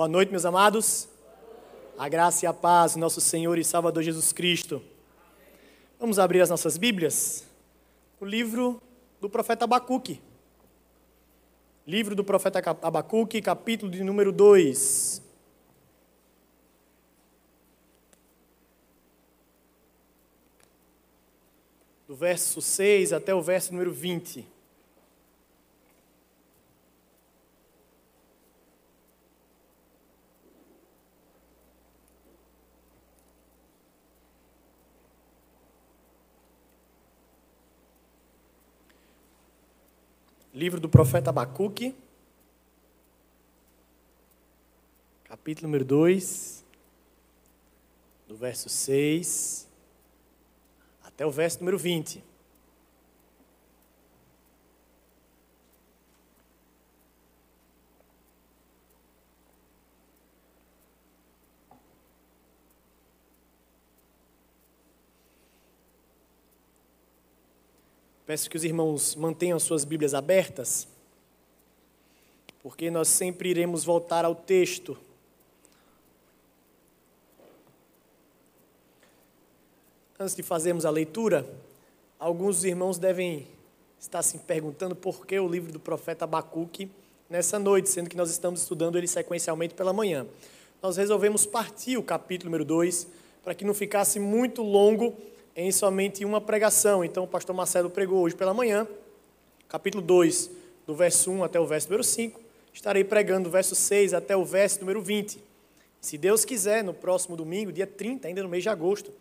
Boa noite, meus amados. A graça e a paz do nosso Senhor e Salvador Jesus Cristo. Vamos abrir as nossas Bíblias. O livro do profeta Abacuque. Livro do profeta Abacuque, capítulo de número 2. Do verso 6 até o verso número 20. Livro do profeta Abacuque, capítulo número 2, do verso 6 até o verso número 20. Peço que os irmãos mantenham suas Bíblias abertas, porque nós sempre iremos voltar ao texto. Antes de fazermos a leitura, alguns irmãos devem estar se perguntando por que o livro do profeta Abacuque nessa noite, sendo que nós estamos estudando ele sequencialmente pela manhã. Nós resolvemos partir o capítulo número 2 para que não ficasse muito longo em somente uma pregação. Então, o pastor Marcelo pregou hoje pela manhã, capítulo 2, do verso 1 até o verso número 5. Estarei pregando do verso 6 até o verso número 20. Se Deus quiser, no próximo domingo, dia 30, ainda no mês de agosto,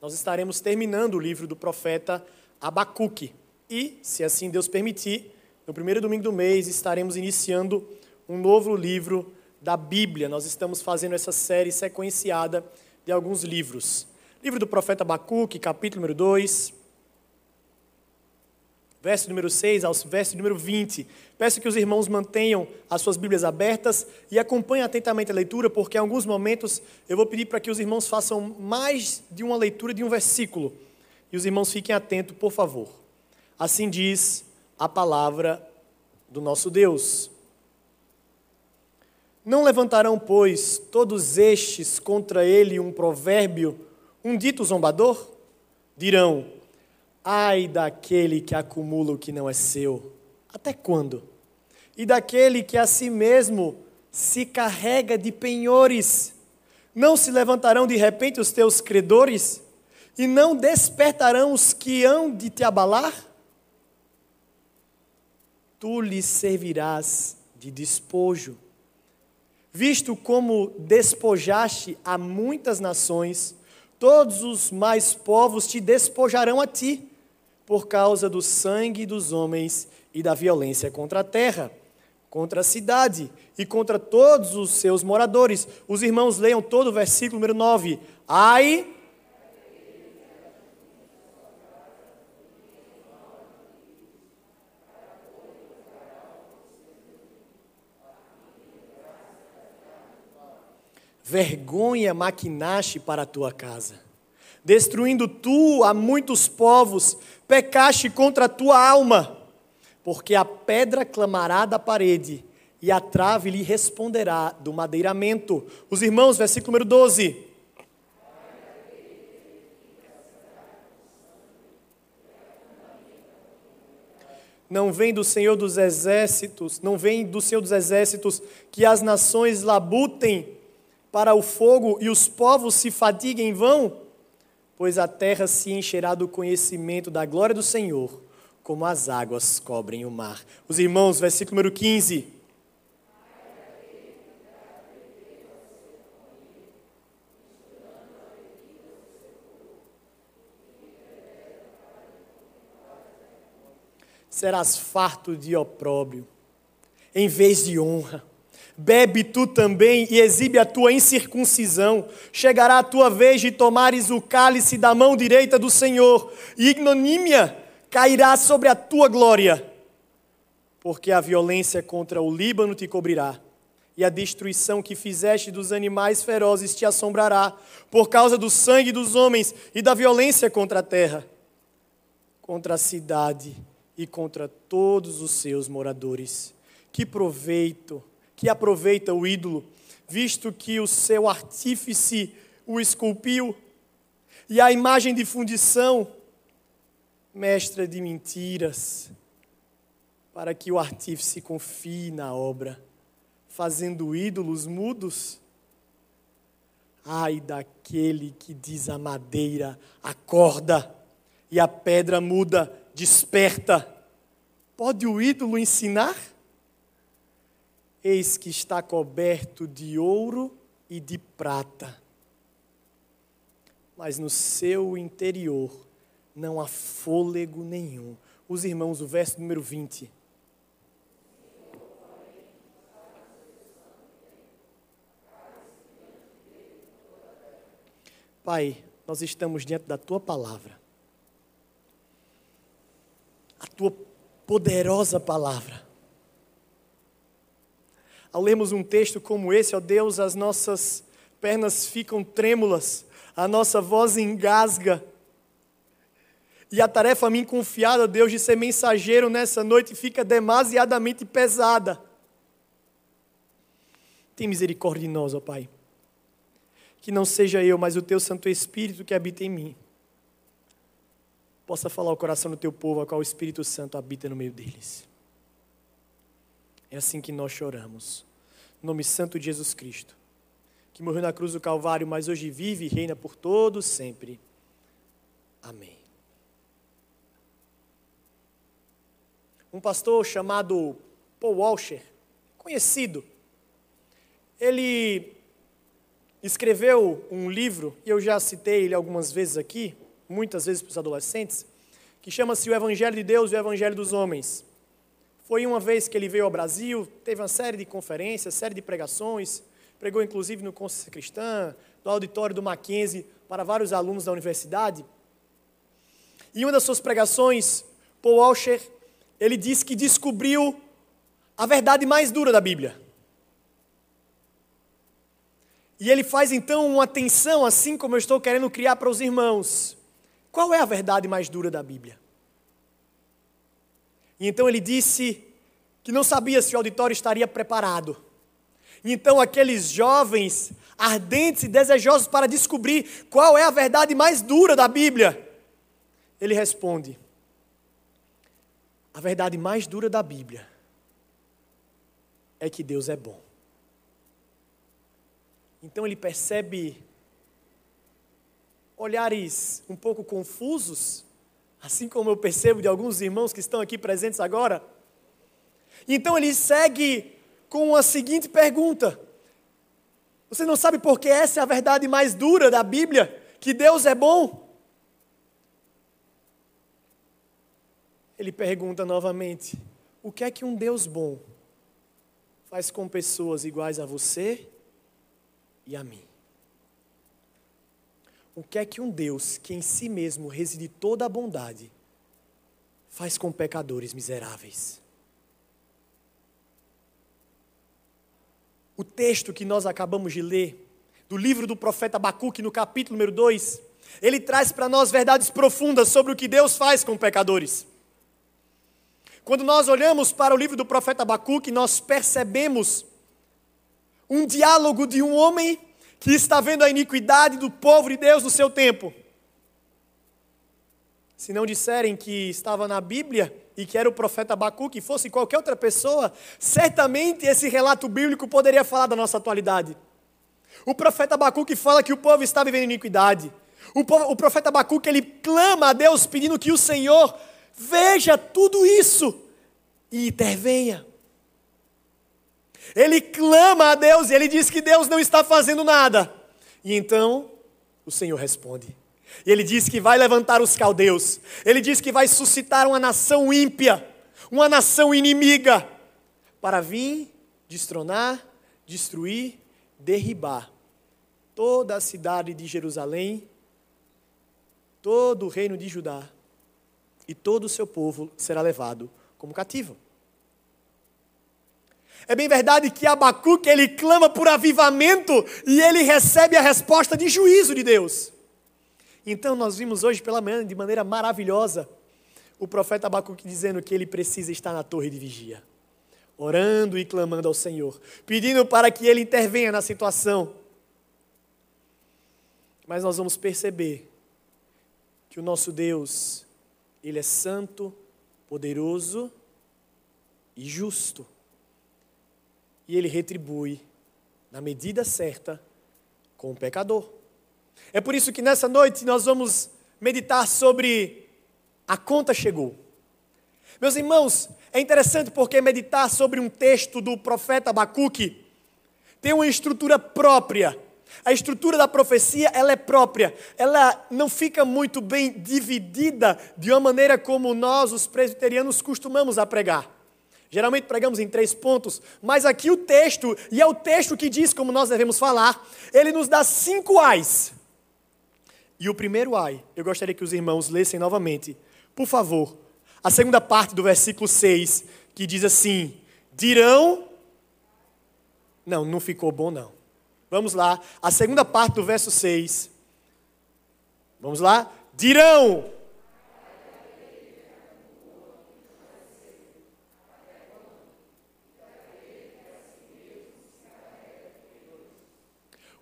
nós estaremos terminando o livro do profeta Abacuque. E, se assim Deus permitir, no primeiro domingo do mês estaremos iniciando um novo livro da Bíblia. Nós estamos fazendo essa série sequenciada de alguns livros. Livro do profeta Abacuque, capítulo número 2, verso número 6 ao verso número 20. Peço que os irmãos mantenham as suas Bíblias abertas e acompanhem atentamente a leitura, porque em alguns momentos eu vou pedir para que os irmãos façam mais de uma leitura de um versículo. E os irmãos fiquem atentos, por favor. Assim diz a palavra do nosso Deus. Não levantarão, pois, todos estes contra ele um provérbio um dito zombador? Dirão: Ai daquele que acumula o que não é seu. Até quando? E daquele que a si mesmo se carrega de penhores. Não se levantarão de repente os teus credores? E não despertarão os que hão de te abalar? Tu lhes servirás de despojo. Visto como despojaste a muitas nações, todos os mais povos te despojarão a ti, por causa do sangue dos homens e da violência contra a terra, contra a cidade e contra todos os seus moradores. Os irmãos leiam todo o versículo número 9. Ai. Vergonha maquinaste para a tua casa. Destruindo tu a muitos povos, pecaste contra a tua alma, porque a pedra clamará da parede e a trave lhe responderá do madeiramento. Os irmãos, versículo número 12. Não vem do Senhor dos exércitos, não vem do Senhor dos exércitos que as nações labutem para o fogo e os povos se fatiguem em vão? Pois a terra se encherá do conhecimento da glória do Senhor, como as águas cobrem o mar. Os irmãos, versículo número 15. Serás farto de opróbrio, em vez de honra Bebe tu também e exibe a tua incircuncisão. Chegará a tua vez de tomares o cálice da mão direita do Senhor, e ignomínia cairá sobre a tua glória, porque a violência contra o Líbano te cobrirá, e a destruição que fizeste dos animais ferozes te assombrará, por causa do sangue dos homens e da violência contra a terra, contra a cidade e contra todos os seus moradores. Que proveito! Que aproveita o ídolo, visto que o seu artífice o esculpiu, e a imagem de fundição, mestra de mentiras, para que o artífice confie na obra, fazendo ídolos mudos? Ai daquele que diz a madeira, acorda, e a pedra muda, desperta. Pode o ídolo ensinar? Eis que está coberto de ouro e de prata, mas no seu interior não há fôlego nenhum. Os irmãos, o verso número 20. Pai, nós estamos diante da tua palavra. A tua poderosa palavra. Ao lermos um texto como esse, ó Deus, as nossas pernas ficam trêmulas, a nossa voz engasga. E a tarefa a mim confiada, Deus, de ser mensageiro nessa noite fica demasiadamente pesada. Tem misericórdia de nós, ó Pai que não seja eu, mas o teu Santo Espírito que habita em mim, possa falar o coração do teu povo, a qual o Espírito Santo habita no meio deles. É assim que nós choramos. No nome santo de Jesus Cristo, que morreu na cruz do Calvário, mas hoje vive e reina por todos sempre. Amém. Um pastor chamado Paul Washer, conhecido, ele escreveu um livro, e eu já citei ele algumas vezes aqui, muitas vezes para os adolescentes, que chama-se O Evangelho de Deus e o Evangelho dos Homens. Foi uma vez que ele veio ao Brasil, teve uma série de conferências, série de pregações, pregou inclusive no Consciência Cristã, no auditório do Mackenzie, para vários alunos da universidade. E uma das suas pregações, Paul Washer, ele disse que descobriu a verdade mais dura da Bíblia. E ele faz então uma tensão, assim como eu estou querendo criar para os irmãos. Qual é a verdade mais dura da Bíblia? E então ele disse que não sabia se o auditório estaria preparado. E então aqueles jovens ardentes e desejosos para descobrir qual é a verdade mais dura da Bíblia, ele responde: A verdade mais dura da Bíblia é que Deus é bom. Então ele percebe olhares um pouco confusos, assim como eu percebo de alguns irmãos que estão aqui presentes agora. Então ele segue com a seguinte pergunta: Você não sabe por que essa é a verdade mais dura da Bíblia? Que Deus é bom? Ele pergunta novamente: O que é que um Deus bom faz com pessoas iguais a você e a mim. O que é que um Deus que em si mesmo reside toda a bondade faz com pecadores miseráveis? O texto que nós acabamos de ler, do livro do profeta Abacuque, no capítulo número 2, ele traz para nós verdades profundas sobre o que Deus faz com pecadores. Quando nós olhamos para o livro do profeta Abacuque, nós percebemos um diálogo de um homem que está vendo a iniquidade do povo de Deus no seu tempo. Se não disserem que estava na Bíblia e que era o profeta Abacuque, fosse qualquer outra pessoa, certamente esse relato bíblico poderia falar da nossa atualidade. O profeta Abacuque fala que o povo está vivendo iniquidade. O, o profeta Abacuque ele clama a Deus pedindo que o Senhor veja tudo isso e intervenha. Ele clama a Deus e ele diz que Deus não está fazendo nada. E então o Senhor responde. E ele diz que vai levantar os caldeus. Ele diz que vai suscitar uma nação ímpia, uma nação inimiga, para vir destronar, destruir, derribar toda a cidade de Jerusalém, todo o reino de Judá, e todo o seu povo será levado como cativo. É bem verdade que Abacuque ele clama por avivamento e ele recebe a resposta de juízo de Deus. Então nós vimos hoje pela manhã de maneira maravilhosa o profeta Abacuque dizendo que ele precisa estar na torre de vigia. orando e clamando ao Senhor, pedindo para que Ele intervenha na situação. Mas nós vamos perceber que o nosso Deus, Ele é santo, poderoso e justo. E Ele retribui na medida certa com o pecador. É por isso que nessa noite nós vamos meditar sobre a conta chegou. Meus irmãos, é interessante porque meditar sobre um texto do profeta Abacuque tem uma estrutura própria. A estrutura da profecia, ela é própria. Ela não fica muito bem dividida de uma maneira como nós, os presbiterianos, costumamos a pregar. Geralmente pregamos em três pontos, mas aqui o texto, e é o texto que diz como nós devemos falar, ele nos dá cinco ais. E o primeiro ai, eu gostaria que os irmãos lessem novamente, por favor, a segunda parte do versículo 6, que diz assim: dirão. Não, não ficou bom, não. Vamos lá, a segunda parte do verso 6. Vamos lá? Dirão.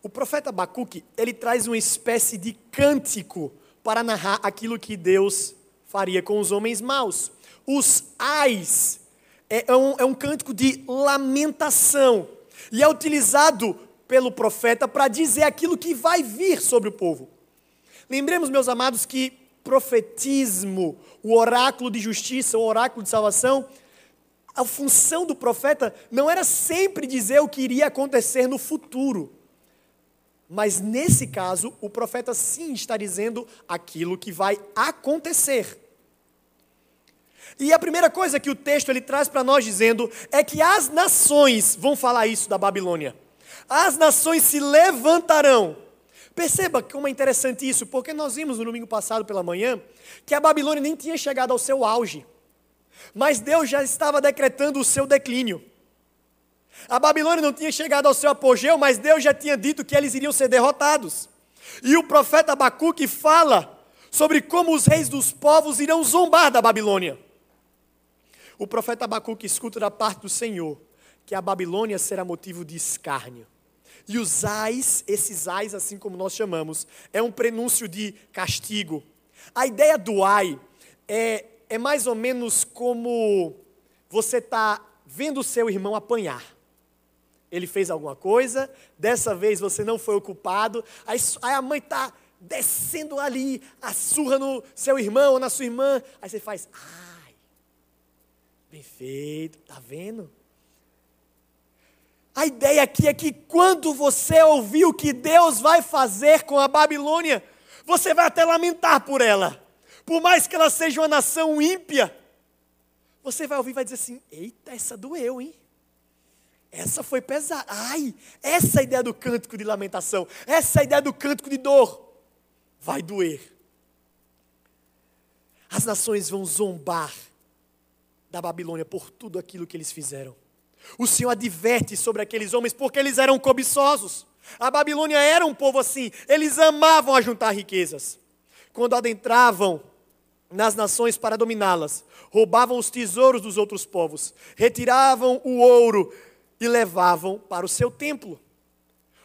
O profeta Abacuque, ele traz uma espécie de cântico para narrar aquilo que Deus faria com os homens maus. Os ais é, é um, é um cântico de lamentação e é utilizado pelo profeta para dizer aquilo que vai vir sobre o povo. Lembremos, meus amados, que profetismo, o oráculo de justiça, o oráculo de salvação, a função do profeta não era sempre dizer o que iria acontecer no futuro. Mas nesse caso, o profeta sim está dizendo aquilo que vai acontecer. E a primeira coisa que o texto ele traz para nós dizendo é que as nações vão falar isso da Babilônia. As nações se levantarão. Perceba como é interessante isso, porque nós vimos no domingo passado pela manhã que a Babilônia nem tinha chegado ao seu auge, mas Deus já estava decretando o seu declínio. A Babilônia não tinha chegado ao seu apogeu, mas Deus já tinha dito que eles iriam ser derrotados. E o profeta Abacuque fala sobre como os reis dos povos irão zombar da Babilônia. O profeta Abacuque escuta da parte do Senhor que a Babilônia será motivo de escárnio. E os ais, esses ais, assim como nós chamamos, é um prenúncio de castigo. A ideia do ai é, é mais ou menos como você está vendo o seu irmão apanhar ele fez alguma coisa, dessa vez você não foi ocupado, aí, aí a mãe está descendo ali, a surra no seu irmão ou na sua irmã, aí você faz, ai, bem feito, tá vendo? A ideia aqui é que quando você ouvir o que Deus vai fazer com a Babilônia, você vai até lamentar por ela. Por mais que ela seja uma nação ímpia, você vai ouvir e vai dizer assim: eita, essa doeu, hein? Essa foi pesada. Ai, essa ideia do cântico de lamentação. Essa ideia do cântico de dor. Vai doer. As nações vão zombar da Babilônia por tudo aquilo que eles fizeram. O Senhor adverte sobre aqueles homens porque eles eram cobiçosos. A Babilônia era um povo assim, eles amavam ajuntar riquezas. Quando adentravam nas nações para dominá-las, roubavam os tesouros dos outros povos, retiravam o ouro, e levavam para o seu templo.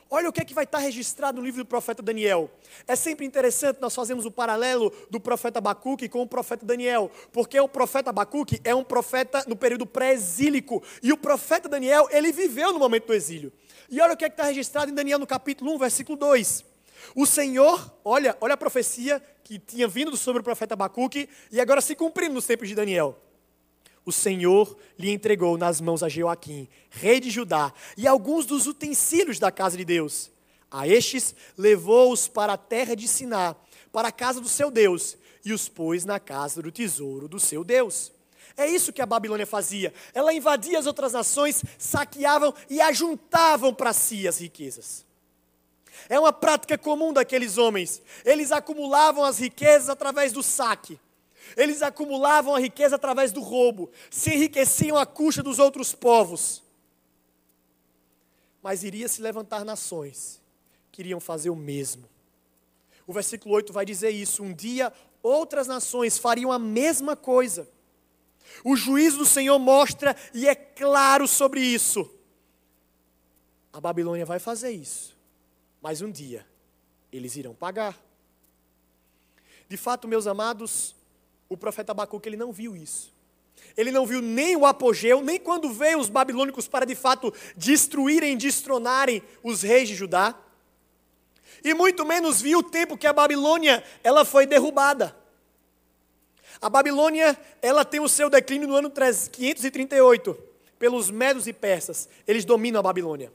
Olha o que é que vai estar registrado no livro do profeta Daniel. É sempre interessante nós fazemos o paralelo do profeta Abacuque com o profeta Daniel, porque o profeta Abacuque é um profeta no período pré-exílico, e o profeta Daniel, ele viveu no momento do exílio. E olha o que é que está registrado em Daniel no capítulo 1, versículo 2. O Senhor, olha, olha a profecia que tinha vindo sobre o profeta Abacuque e agora se cumprindo nos tempos de Daniel o Senhor lhe entregou nas mãos a Joaquim, rei de Judá, e alguns dos utensílios da casa de Deus. A estes levou-os para a terra de Siná, para a casa do seu Deus, e os pôs na casa do tesouro do seu Deus. É isso que a Babilônia fazia. Ela invadia as outras nações, saqueavam e ajuntavam para si as riquezas. É uma prática comum daqueles homens. Eles acumulavam as riquezas através do saque. Eles acumulavam a riqueza através do roubo, se enriqueciam à custa dos outros povos. Mas iria se levantar nações que iriam fazer o mesmo. O versículo 8 vai dizer isso: um dia outras nações fariam a mesma coisa. O juízo do Senhor mostra e é claro sobre isso. A Babilônia vai fazer isso, mas um dia eles irão pagar. De fato, meus amados, o profeta Abacuque ele não viu isso. Ele não viu nem o apogeu, nem quando veio os babilônicos para de fato destruírem, destronarem os reis de Judá. E muito menos viu o tempo que a Babilônia ela foi derrubada. A Babilônia, ela tem o seu declínio no ano 538, pelos medos e persas. Eles dominam a Babilônia.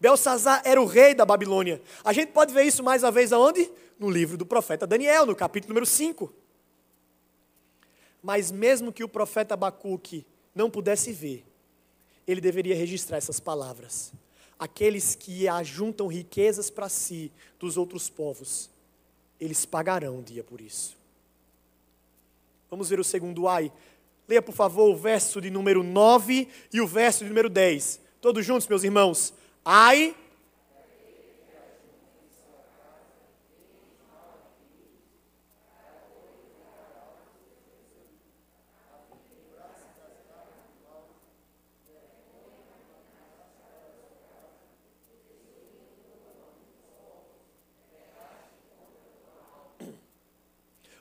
Belsazar era o rei da Babilônia. A gente pode ver isso mais uma vez aonde? No livro do profeta Daniel, no capítulo número 5. Mas mesmo que o profeta Abacuque não pudesse ver, ele deveria registrar essas palavras. Aqueles que ajuntam riquezas para si dos outros povos, eles pagarão um dia por isso. Vamos ver o segundo ai. Leia, por favor, o verso de número 9 e o verso de número 10. Todos juntos, meus irmãos. Ai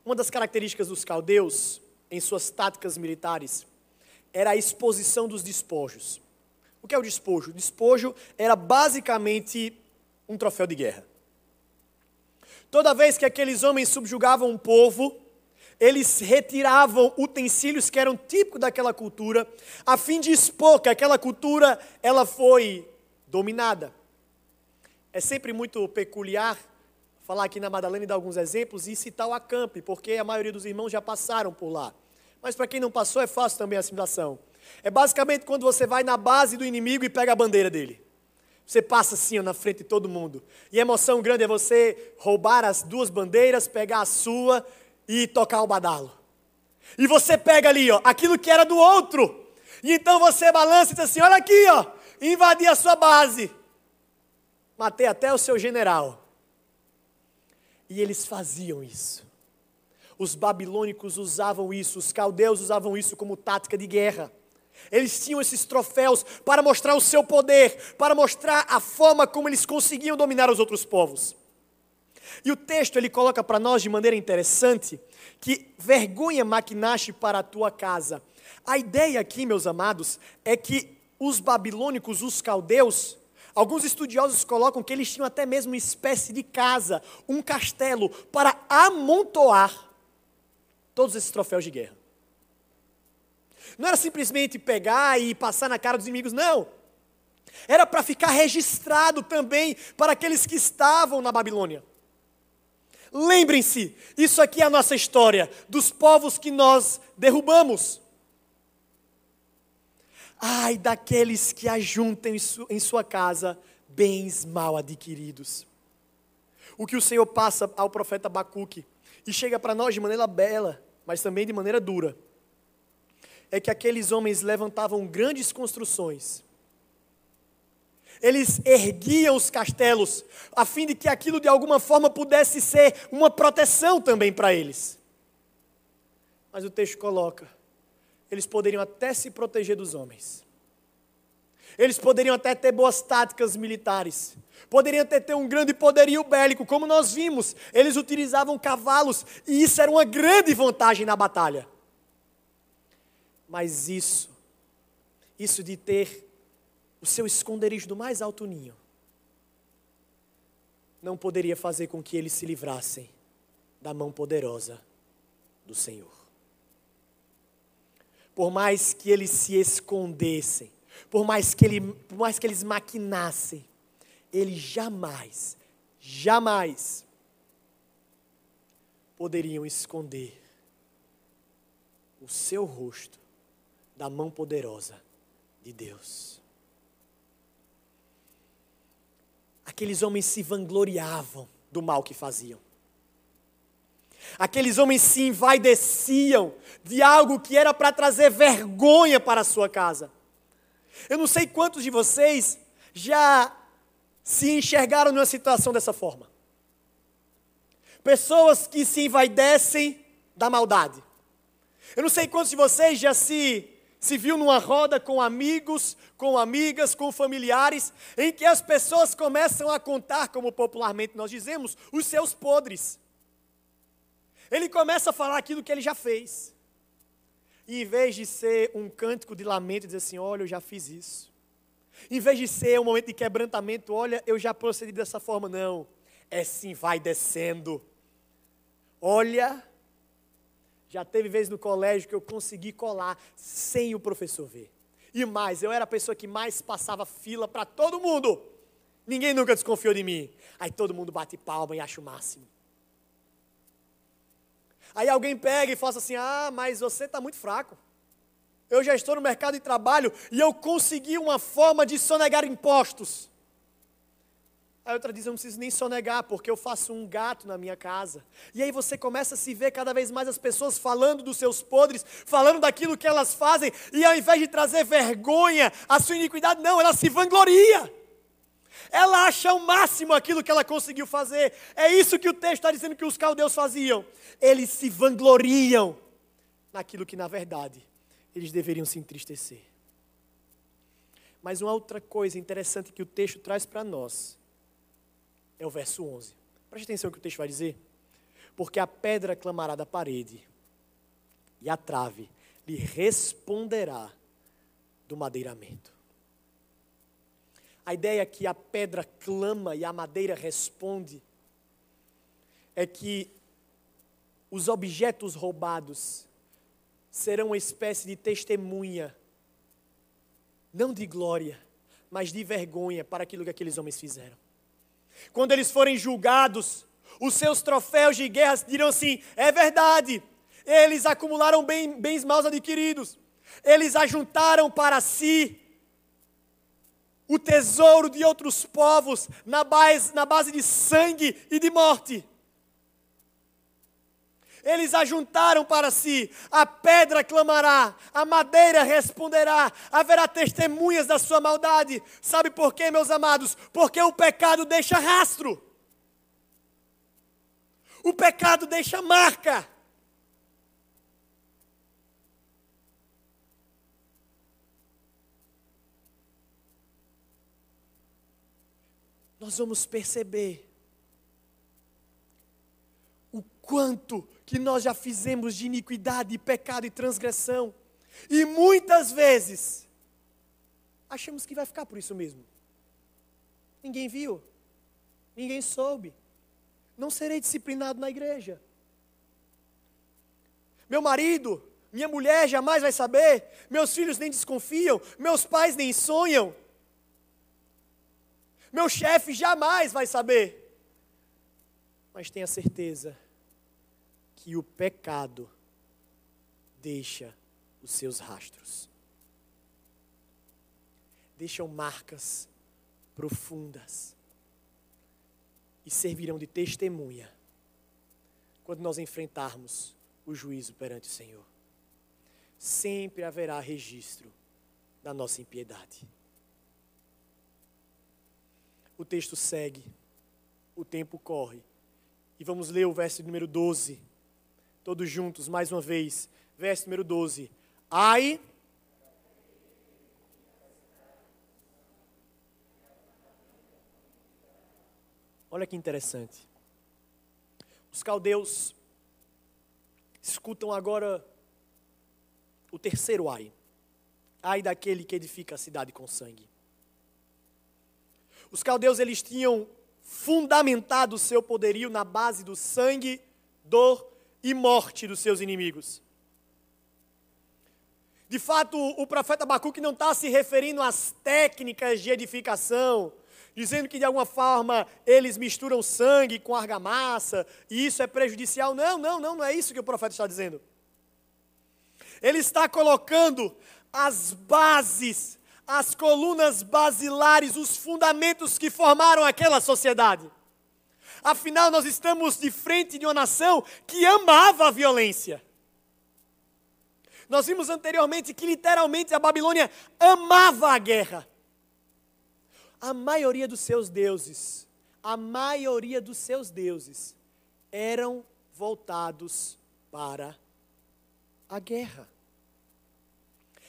Uma das características dos caldeus, em suas táticas militares, era a exposição dos despojos. O que é o despojo? O despojo era basicamente um troféu de guerra. Toda vez que aqueles homens subjugavam um povo, eles retiravam utensílios que eram típicos daquela cultura, a fim de expor que aquela cultura ela foi dominada. É sempre muito peculiar falar aqui na Madalena e dar alguns exemplos e citar o acampe, porque a maioria dos irmãos já passaram por lá. Mas para quem não passou, é fácil também a assimilação. É basicamente quando você vai na base do inimigo e pega a bandeira dele. Você passa assim ó, na frente de todo mundo. E a emoção grande é você roubar as duas bandeiras, pegar a sua e tocar o badalo. E você pega ali, ó, aquilo que era do outro. E então você balança e diz assim: olha aqui, ó, invadi a sua base. Matei até o seu general. E eles faziam isso. Os babilônicos usavam isso, os caldeus usavam isso como tática de guerra. Eles tinham esses troféus para mostrar o seu poder, para mostrar a forma como eles conseguiam dominar os outros povos. E o texto ele coloca para nós de maneira interessante que vergonha maquinaste para a tua casa. A ideia aqui, meus amados, é que os babilônicos, os caldeus, Alguns estudiosos colocam que eles tinham até mesmo uma espécie de casa, um castelo, para amontoar todos esses troféus de guerra. Não era simplesmente pegar e passar na cara dos inimigos, não. Era para ficar registrado também para aqueles que estavam na Babilônia. Lembrem-se, isso aqui é a nossa história, dos povos que nós derrubamos. Ai daqueles que ajuntem em sua casa bens mal adquiridos. O que o Senhor passa ao profeta Abacuque e chega para nós de maneira bela, mas também de maneira dura, é que aqueles homens levantavam grandes construções. Eles erguiam os castelos, a fim de que aquilo de alguma forma pudesse ser uma proteção também para eles. Mas o texto coloca: eles poderiam até se proteger dos homens. Eles poderiam até ter boas táticas militares. Poderiam até ter um grande poderio bélico, como nós vimos. Eles utilizavam cavalos e isso era uma grande vantagem na batalha. Mas isso, isso de ter o seu esconderijo do mais alto ninho, não poderia fazer com que eles se livrassem da mão poderosa do Senhor por mais que eles se escondessem, por mais que, ele, por mais que eles maquinassem, eles jamais, jamais poderiam esconder o seu rosto da mão poderosa de Deus. Aqueles homens se vangloriavam do mal que faziam. Aqueles homens se envaideciam de algo que era para trazer vergonha para a sua casa. Eu não sei quantos de vocês já se enxergaram numa situação dessa forma. Pessoas que se envaidecem da maldade. Eu não sei quantos de vocês já se se viu numa roda com amigos, com amigas, com familiares, em que as pessoas começam a contar, como popularmente nós dizemos, os seus podres. Ele começa a falar aquilo que ele já fez. E em vez de ser um cântico de lamento, dizer assim: Olha, eu já fiz isso. Em vez de ser um momento de quebrantamento, olha, eu já procedi dessa forma, não. É sim, vai descendo. Olha, já teve vezes no colégio que eu consegui colar sem o professor ver. E mais, eu era a pessoa que mais passava fila para todo mundo. Ninguém nunca desconfiou de mim. Aí todo mundo bate palma e acha o máximo. Aí alguém pega e fala assim: Ah, mas você está muito fraco. Eu já estou no mercado de trabalho e eu consegui uma forma de sonegar impostos. Aí outra diz: Eu não preciso nem sonegar, porque eu faço um gato na minha casa. E aí você começa a se ver cada vez mais as pessoas falando dos seus podres, falando daquilo que elas fazem, e ao invés de trazer vergonha, a sua iniquidade, não, ela se vangloria. Ela acha o máximo aquilo que ela conseguiu fazer. É isso que o texto está dizendo que os caldeus faziam. Eles se vangloriam naquilo que, na verdade, eles deveriam se entristecer. Mas uma outra coisa interessante que o texto traz para nós é o verso 11. Preste atenção no que o texto vai dizer. Porque a pedra clamará da parede, e a trave lhe responderá do madeiramento. A ideia que a pedra clama e a madeira responde é que os objetos roubados serão uma espécie de testemunha, não de glória, mas de vergonha para aquilo que aqueles homens fizeram. Quando eles forem julgados, os seus troféus de guerra dirão assim: é verdade, eles acumularam bem, bens mal adquiridos, eles ajuntaram para si o tesouro de outros povos na base, na base de sangue e de morte. Eles ajuntaram para si, a pedra clamará, a madeira responderá, haverá testemunhas da sua maldade. Sabe por quê, meus amados? Porque o pecado deixa rastro, o pecado deixa marca. Nós vamos perceber o quanto que nós já fizemos de iniquidade, pecado e transgressão. E muitas vezes achamos que vai ficar por isso mesmo. Ninguém viu, ninguém soube. Não serei disciplinado na igreja. Meu marido, minha mulher jamais vai saber, meus filhos nem desconfiam, meus pais nem sonham. Meu chefe jamais vai saber. Mas tenha certeza que o pecado deixa os seus rastros. Deixam marcas profundas e servirão de testemunha quando nós enfrentarmos o juízo perante o Senhor. Sempre haverá registro da nossa impiedade. O texto segue, o tempo corre. E vamos ler o verso número 12, todos juntos, mais uma vez. Verso número 12. Ai. Olha que interessante. Os caldeus escutam agora o terceiro ai. Ai daquele que edifica a cidade com sangue. Os caldeus eles tinham fundamentado o seu poderio na base do sangue, dor e morte dos seus inimigos. De fato, o profeta Abacuque não está se referindo às técnicas de edificação, dizendo que de alguma forma eles misturam sangue com argamassa e isso é prejudicial. Não, não, não, não é isso que o profeta está dizendo. Ele está colocando as bases as colunas basilares, os fundamentos que formaram aquela sociedade. Afinal, nós estamos de frente de uma nação que amava a violência. Nós vimos anteriormente que literalmente a Babilônia amava a guerra. A maioria dos seus deuses, a maioria dos seus deuses eram voltados para a guerra.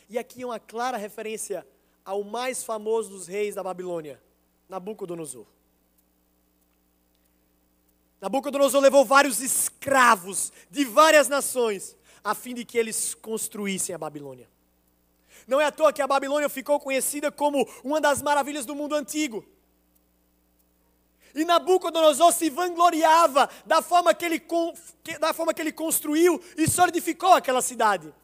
E aqui uma clara referência ao mais famoso dos reis da Babilônia, Nabucodonosor. Nabucodonosor levou vários escravos de várias nações a fim de que eles construíssem a Babilônia. Não é à toa que a Babilônia ficou conhecida como uma das maravilhas do mundo antigo. E Nabucodonosor se vangloriava da forma que ele, da forma que ele construiu e solidificou aquela cidade.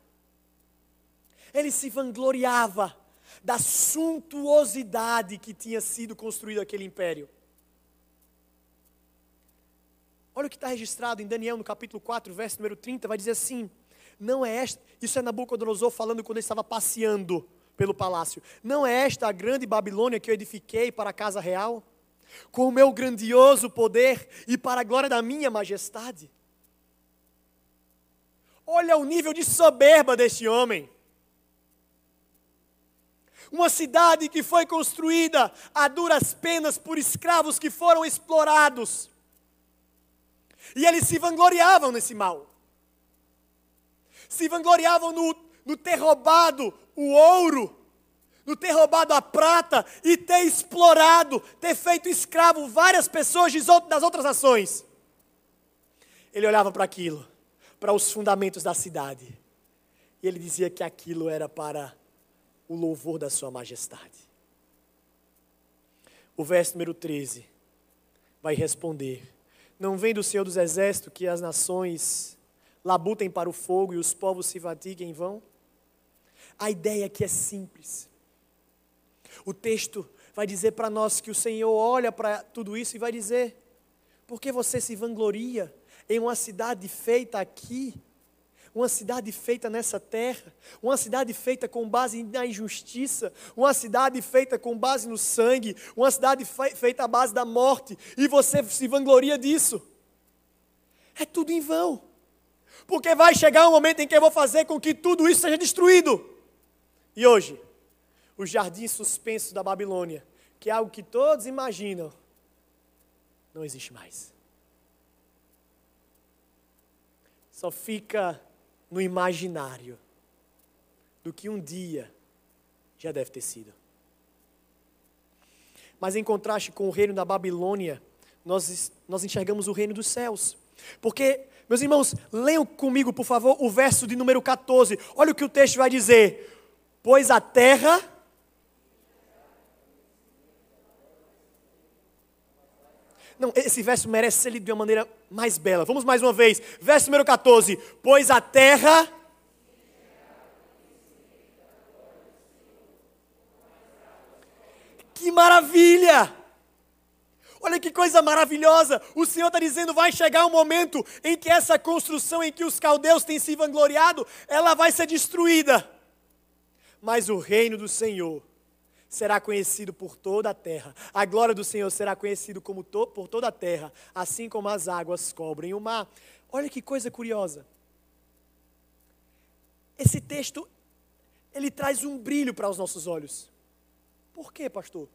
Ele se vangloriava da suntuosidade que tinha sido construído aquele império. Olha o que está registrado em Daniel no capítulo 4, verso número 30, vai dizer assim: Não é esta, isso é Nabucodonosor falando quando ele estava passeando pelo palácio. Não é esta a grande Babilônia que eu edifiquei para a casa real? Com o meu grandioso poder e para a glória da minha majestade? Olha o nível de soberba deste homem. Uma cidade que foi construída a duras penas por escravos que foram explorados e eles se vangloriavam nesse mal. Se vangloriavam no, no ter roubado o ouro, no ter roubado a prata e ter explorado, ter feito escravo várias pessoas das outras nações. Ele olhava para aquilo, para os fundamentos da cidade, e ele dizia que aquilo era para o louvor da Sua Majestade. O verso número 13 vai responder: não vem do Senhor dos Exércitos que as nações labutem para o fogo e os povos se fatiguem em vão? A ideia aqui é simples. O texto vai dizer para nós que o Senhor olha para tudo isso e vai dizer: por que você se vangloria em uma cidade feita aqui? Uma cidade feita nessa terra, uma cidade feita com base na injustiça, uma cidade feita com base no sangue, uma cidade feita à base da morte, e você se vangloria disso. É tudo em vão. Porque vai chegar um momento em que eu vou fazer com que tudo isso seja destruído. E hoje, o jardim suspenso da Babilônia, que é algo que todos imaginam, não existe mais. Só fica no imaginário do que um dia já deve ter sido. Mas em contraste com o reino da Babilônia, nós, nós enxergamos o reino dos céus. Porque, meus irmãos, leiam comigo, por favor, o verso de número 14. Olha o que o texto vai dizer: Pois a terra Não, esse verso merece ser lido de uma maneira mais bela. Vamos mais uma vez. Verso número 14. Pois a terra. Que maravilha! Olha que coisa maravilhosa! O Senhor está dizendo: vai chegar um momento em que essa construção em que os caldeus têm se vangloriado, ela vai ser destruída. Mas o reino do Senhor será conhecido por toda a terra. A glória do Senhor será conhecida como to, por toda a terra, assim como as águas cobrem o mar. Olha que coisa curiosa. Esse texto ele traz um brilho para os nossos olhos. Por quê, pastor?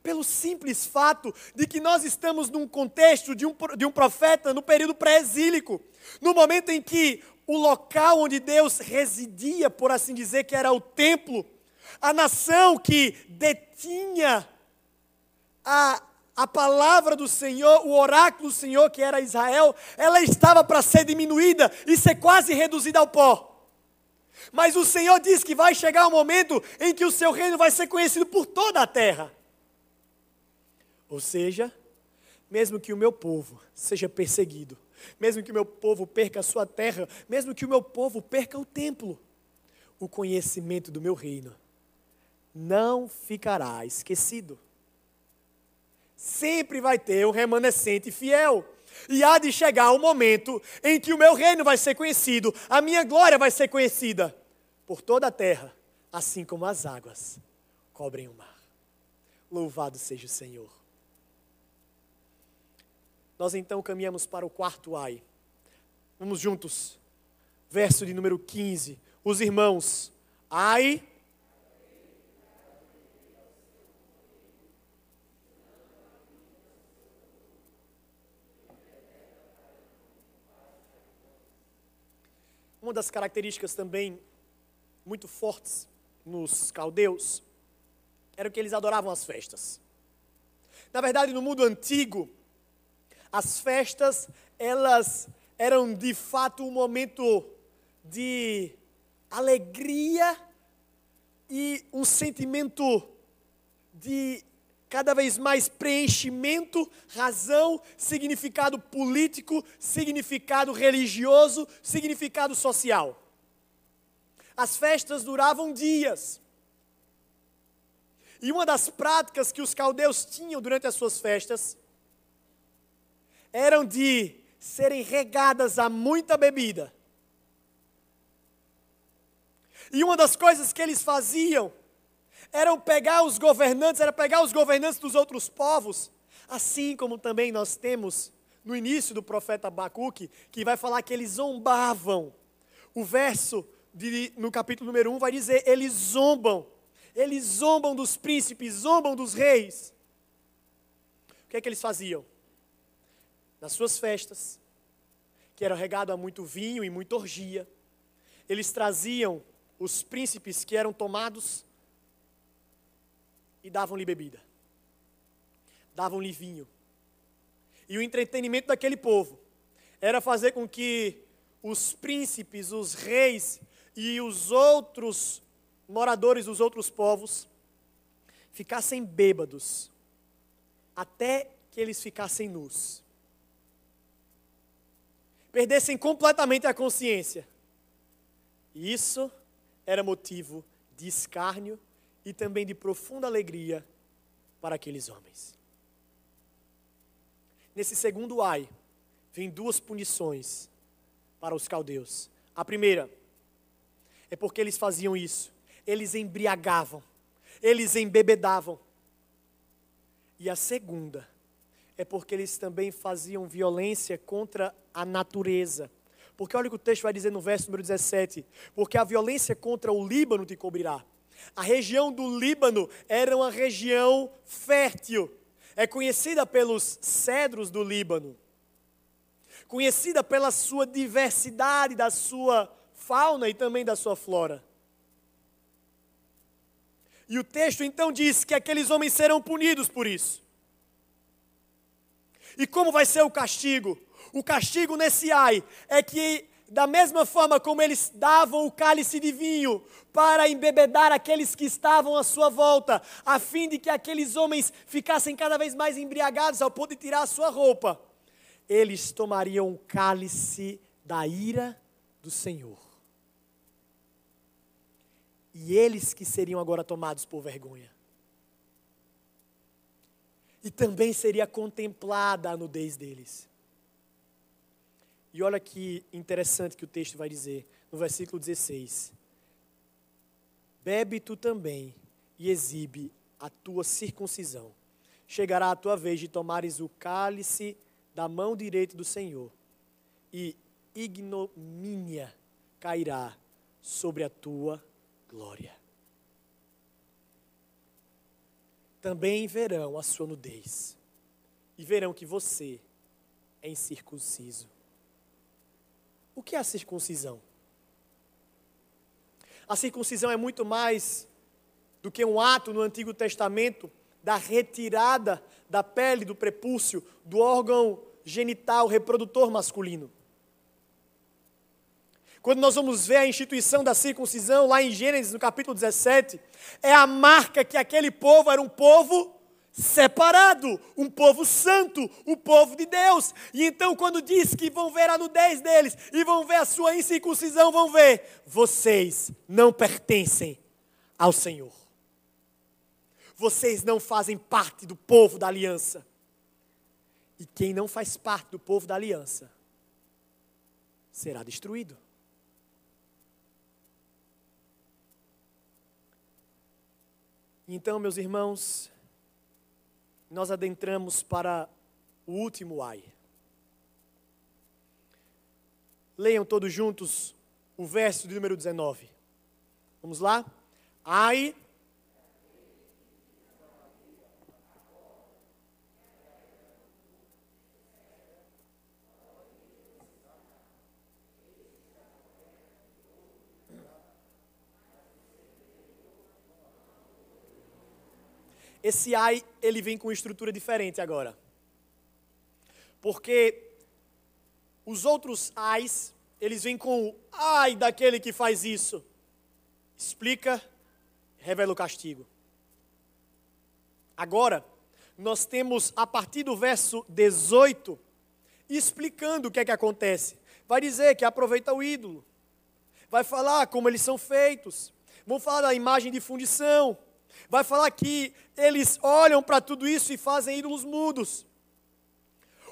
Pelo simples fato de que nós estamos num contexto de um, de um profeta no período pré-exílico, no momento em que o local onde Deus residia, por assim dizer, que era o templo, a nação que detinha a, a palavra do Senhor, o oráculo do Senhor, que era Israel, ela estava para ser diminuída e ser quase reduzida ao pó. Mas o Senhor diz que vai chegar um momento em que o seu reino vai ser conhecido por toda a terra. Ou seja, mesmo que o meu povo seja perseguido, mesmo que o meu povo perca a sua terra, mesmo que o meu povo perca o templo, o conhecimento do meu reino não ficará esquecido. Sempre vai ter um remanescente fiel. E há de chegar o um momento em que o meu reino vai ser conhecido, a minha glória vai ser conhecida por toda a terra, assim como as águas cobrem o mar. Louvado seja o Senhor. Nós então caminhamos para o quarto ai. Vamos juntos. Verso de número 15. Os irmãos, ai das características também muito fortes nos caldeus era que eles adoravam as festas. Na verdade, no mundo antigo, as festas, elas eram de fato um momento de alegria e um sentimento de cada vez mais preenchimento, razão, significado político, significado religioso, significado social. As festas duravam dias. E uma das práticas que os caldeus tinham durante as suas festas eram de serem regadas a muita bebida. E uma das coisas que eles faziam eram pegar os governantes, era pegar os governantes dos outros povos, assim como também nós temos no início do profeta Abacuque, que vai falar que eles zombavam. O verso de, no capítulo número 1 vai dizer: eles zombam, eles zombam dos príncipes, zombam dos reis. O que é que eles faziam? Nas suas festas, que era regado a muito vinho e muita orgia, eles traziam os príncipes que eram tomados e davam-lhe bebida, davam-lhe vinho. E o entretenimento daquele povo era fazer com que os príncipes, os reis e os outros moradores dos outros povos ficassem bêbados, até que eles ficassem nus. Perdessem completamente a consciência. Isso era motivo de escárnio e também de profunda alegria para aqueles homens. Nesse segundo ai, vem duas punições para os caldeus. A primeira é porque eles faziam isso, eles embriagavam, eles embebedavam. E a segunda é porque eles também faziam violência contra a natureza. Porque olha o que o texto vai dizer no verso número 17: Porque a violência contra o Líbano te cobrirá. A região do Líbano era uma região fértil, é conhecida pelos cedros do Líbano, conhecida pela sua diversidade, da sua fauna e também da sua flora. E o texto então diz que aqueles homens serão punidos por isso. E como vai ser o castigo? O castigo nesse ai é que, da mesma forma como eles davam o cálice de vinho para embebedar aqueles que estavam à sua volta, a fim de que aqueles homens ficassem cada vez mais embriagados ao ponto de tirar a sua roupa, eles tomariam o cálice da ira do Senhor. E eles que seriam agora tomados por vergonha. E também seria contemplada a nudez deles. E olha que interessante que o texto vai dizer no versículo 16: Bebe tu também e exibe a tua circuncisão. Chegará a tua vez de tomares o cálice da mão direita do Senhor, e ignomínia cairá sobre a tua glória. Também verão a sua nudez, e verão que você é incircunciso. O que é a circuncisão? A circuncisão é muito mais do que um ato no Antigo Testamento da retirada da pele do prepúcio do órgão genital reprodutor masculino. Quando nós vamos ver a instituição da circuncisão, lá em Gênesis, no capítulo 17, é a marca que aquele povo era um povo separado, um povo santo, o povo de Deus. E então, quando diz que vão ver a nudez deles e vão ver a sua incircuncisão, vão ver: vocês não pertencem ao Senhor. Vocês não fazem parte do povo da aliança. E quem não faz parte do povo da aliança será destruído. Então, meus irmãos, nós adentramos para o último ai. Leiam todos juntos o verso de número 19. Vamos lá? Ai. Esse ai, ele vem com estrutura diferente agora. Porque os outros ais, eles vêm com o ai daquele que faz isso. Explica, revela o castigo. Agora, nós temos a partir do verso 18, explicando o que é que acontece. Vai dizer que aproveita o ídolo, vai falar como eles são feitos, vão falar da imagem de fundição, vai falar que eles olham para tudo isso e fazem ídolos mudos.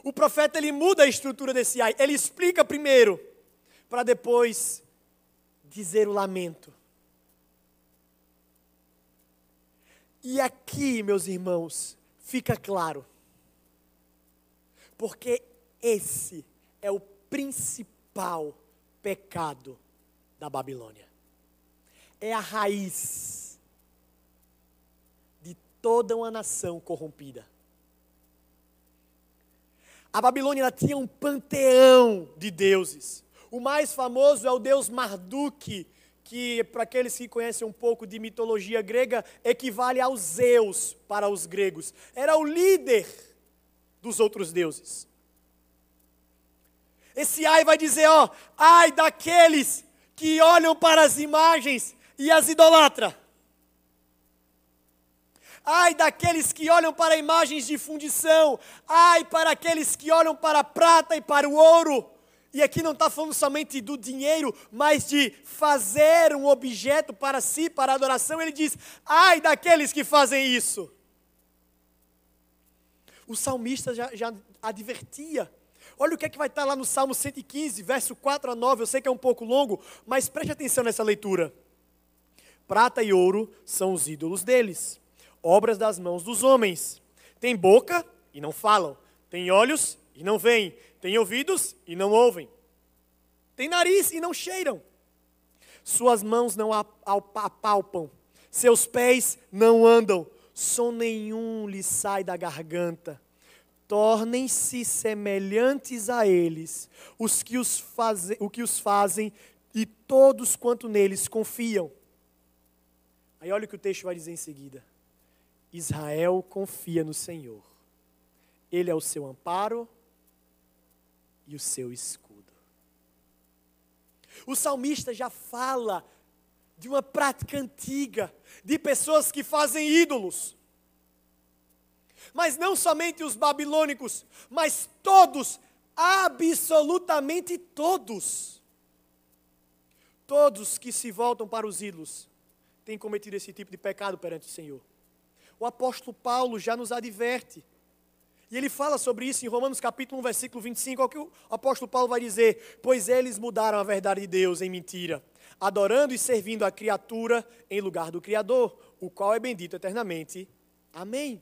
O profeta ele muda a estrutura desse ai, ele explica primeiro, para depois dizer o lamento. E aqui, meus irmãos, fica claro. Porque esse é o principal pecado da Babilônia. É a raiz toda uma nação corrompida. A Babilônia tinha um panteão de deuses. O mais famoso é o deus Marduk, que para aqueles que conhecem um pouco de mitologia grega, equivale ao Zeus para os gregos. Era o líder dos outros deuses. Esse ai vai dizer, ó, ai daqueles que olham para as imagens e as idolatra. Ai daqueles que olham para imagens de fundição. Ai para aqueles que olham para a prata e para o ouro e aqui não está falando somente do dinheiro, mas de fazer um objeto para si, para adoração. Ele diz: ai daqueles que fazem isso. O salmista já, já advertia. Olha o que é que vai estar lá no Salmo 115, verso 4 a 9. Eu sei que é um pouco longo, mas preste atenção nessa leitura. Prata e ouro são os ídolos deles, obras das mãos dos homens. Tem boca e não falam, tem olhos e não veem, tem ouvidos e não ouvem. Tem nariz e não cheiram. Suas mãos não apalpam. Seus pés não andam. Som nenhum lhes sai da garganta. Tornem-se semelhantes a eles, os que os, fazem, o que os fazem e todos quanto neles confiam. Aí olha o que o texto vai dizer em seguida. Israel confia no Senhor. Ele é o seu amparo e o seu escudo. O salmista já fala de uma prática antiga, de pessoas que fazem ídolos. Mas não somente os babilônicos, mas todos, absolutamente todos. Todos que se voltam para os ídolos têm cometido esse tipo de pecado perante o Senhor. O apóstolo Paulo já nos adverte e ele fala sobre isso em Romanos capítulo 1, versículo 25, é o que o apóstolo Paulo vai dizer: Pois eles mudaram a verdade de Deus em mentira, adorando e servindo a criatura em lugar do Criador, o qual é bendito eternamente. Amém.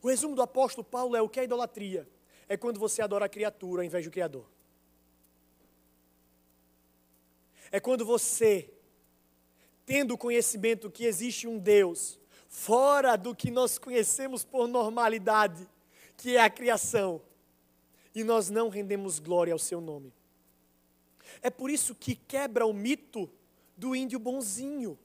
O resumo do apóstolo Paulo é o que é idolatria? É quando você adora a criatura ao invés do Criador. É quando você, tendo conhecimento que existe um Deus, fora do que nós conhecemos por normalidade, que é a criação, e nós não rendemos glória ao seu nome. É por isso que quebra o mito do índio bonzinho.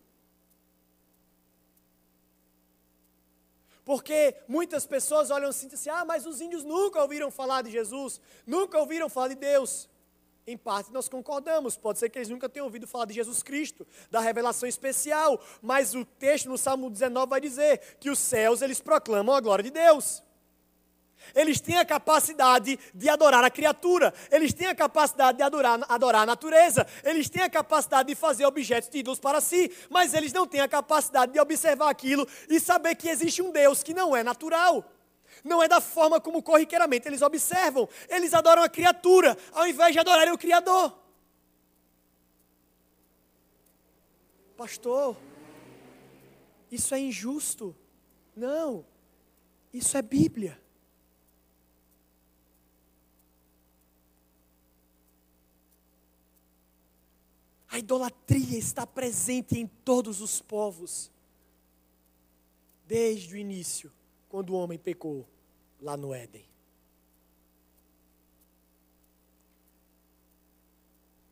Porque muitas pessoas olham assim e dizem, ah, mas os índios nunca ouviram falar de Jesus, nunca ouviram falar de Deus. Em parte nós concordamos, pode ser que eles nunca tenham ouvido falar de Jesus Cristo, da revelação especial, mas o texto no Salmo 19 vai dizer que os céus eles proclamam a glória de Deus. Eles têm a capacidade de adorar a criatura, eles têm a capacidade de adorar, adorar a natureza, eles têm a capacidade de fazer objetos de ídolos para si, mas eles não têm a capacidade de observar aquilo e saber que existe um Deus que não é natural. Não é da forma como corriqueiramente eles observam. Eles adoram a criatura ao invés de adorarem o Criador. Pastor, isso é injusto. Não, isso é Bíblia. A idolatria está presente em todos os povos, desde o início, quando o homem pecou lá no Éden.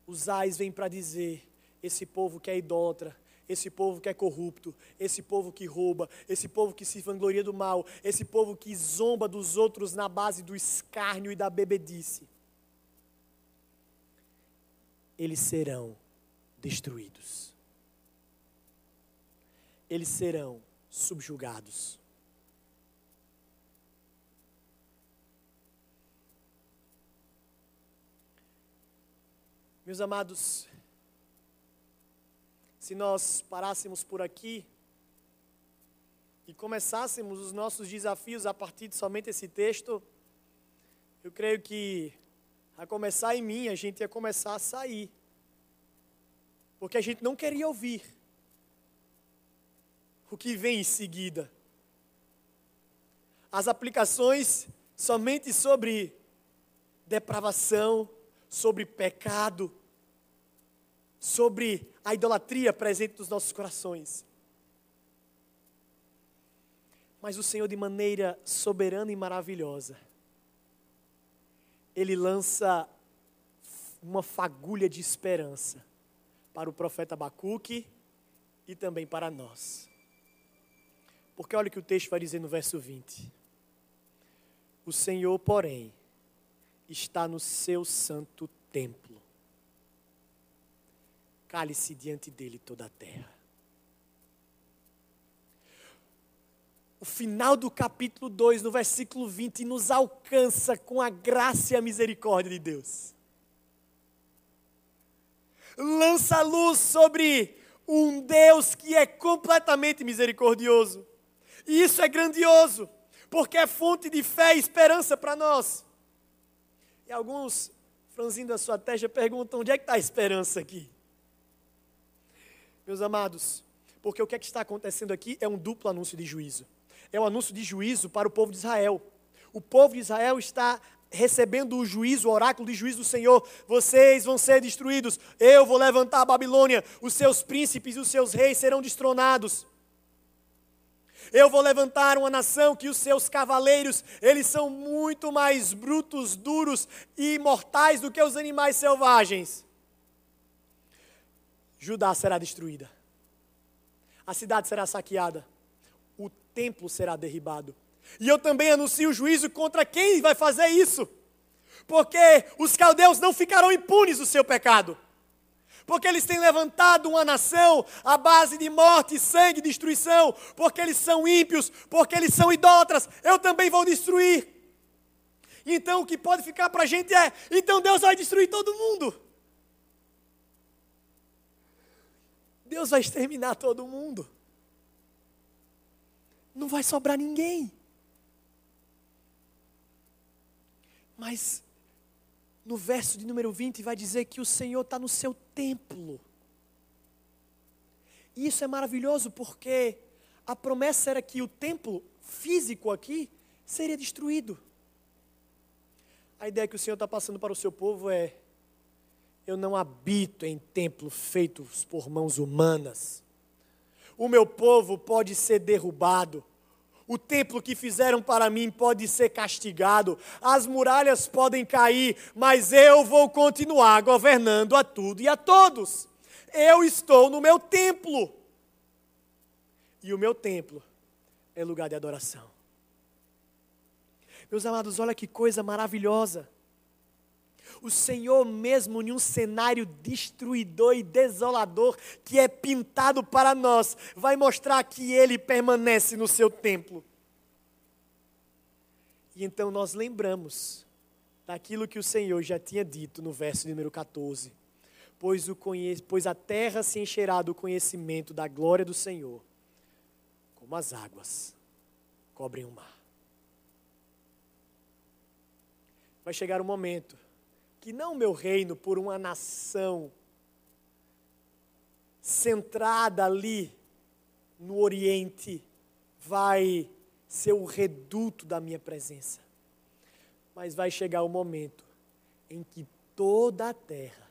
Os ais vêm para dizer: esse povo que é idólatra, esse povo que é corrupto, esse povo que rouba, esse povo que se vangloria do mal, esse povo que zomba dos outros na base do escárnio e da bebedice, eles serão destruídos. Eles serão subjugados. Meus amados, se nós parássemos por aqui e começássemos os nossos desafios a partir de somente esse texto, eu creio que a começar em mim, a gente ia começar a sair. Porque a gente não queria ouvir o que vem em seguida. As aplicações somente sobre depravação, sobre pecado, sobre a idolatria presente nos nossos corações. Mas o Senhor, de maneira soberana e maravilhosa, Ele lança uma fagulha de esperança para o profeta Abacuque e também para nós. Porque olha o que o texto vai dizer no verso 20. O Senhor, porém, está no seu santo templo. Cale-se diante dele toda a terra. O final do capítulo 2, no versículo 20, nos alcança com a graça e a misericórdia de Deus. Lança luz sobre um Deus que é completamente misericordioso. E isso é grandioso, porque é fonte de fé e esperança para nós. Alguns, franzindo a sua testa, perguntam: onde é que está a esperança aqui? Meus amados, porque o que, é que está acontecendo aqui é um duplo anúncio de juízo. É um anúncio de juízo para o povo de Israel. O povo de Israel está recebendo o juízo, o oráculo de juízo do Senhor. Vocês vão ser destruídos. Eu vou levantar a Babilônia. Os seus príncipes e os seus reis serão destronados. Eu vou levantar uma nação que os seus cavaleiros, eles são muito mais brutos, duros e mortais do que os animais selvagens. Judá será destruída. A cidade será saqueada. O templo será derribado. E eu também anuncio juízo contra quem vai fazer isso. Porque os caldeus não ficarão impunes do seu pecado porque eles têm levantado uma nação à base de morte, sangue, destruição, porque eles são ímpios, porque eles são idólatras, eu também vou destruir. Então o que pode ficar para a gente é: então Deus vai destruir todo mundo. Deus vai exterminar todo mundo. Não vai sobrar ninguém. Mas no verso de número 20, vai dizer que o Senhor está no seu templo. E isso é maravilhoso porque a promessa era que o templo físico aqui seria destruído. A ideia que o Senhor está passando para o seu povo é: eu não habito em templos feitos por mãos humanas. O meu povo pode ser derrubado o templo que fizeram para mim pode ser castigado, as muralhas podem cair, mas eu vou continuar governando a tudo e a todos. Eu estou no meu templo. E o meu templo é lugar de adoração. Meus amados, olha que coisa maravilhosa. O Senhor, mesmo em um cenário destruidor e desolador que é pintado para nós, vai mostrar que Ele permanece no seu templo. E então nós lembramos daquilo que o Senhor já tinha dito no verso número 14: pois, o pois a terra se encherá do conhecimento da glória do Senhor, como as águas cobrem o mar. Vai chegar o um momento que não meu reino por uma nação centrada ali no Oriente vai ser o reduto da minha presença. Mas vai chegar o momento em que toda a terra,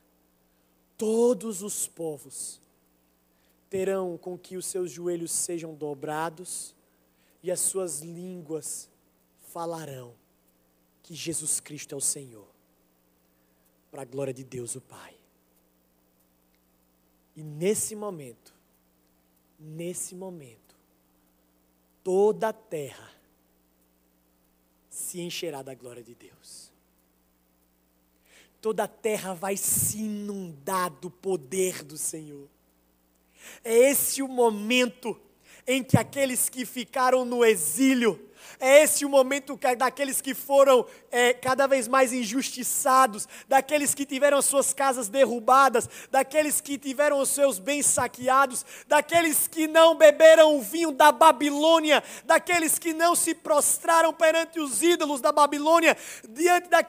todos os povos, terão com que os seus joelhos sejam dobrados e as suas línguas falarão que Jesus Cristo é o Senhor para a glória de Deus o Pai. E nesse momento, nesse momento, toda a terra se encherá da glória de Deus. Toda a terra vai se inundar do poder do Senhor. É esse o momento em que aqueles que ficaram no exílio, é esse o momento que, daqueles que foram é, cada vez mais injustiçados, daqueles que tiveram as suas casas derrubadas, daqueles que tiveram os seus bens saqueados, daqueles que não beberam o vinho da Babilônia, daqueles que não se prostraram perante os ídolos da Babilônia, diante da,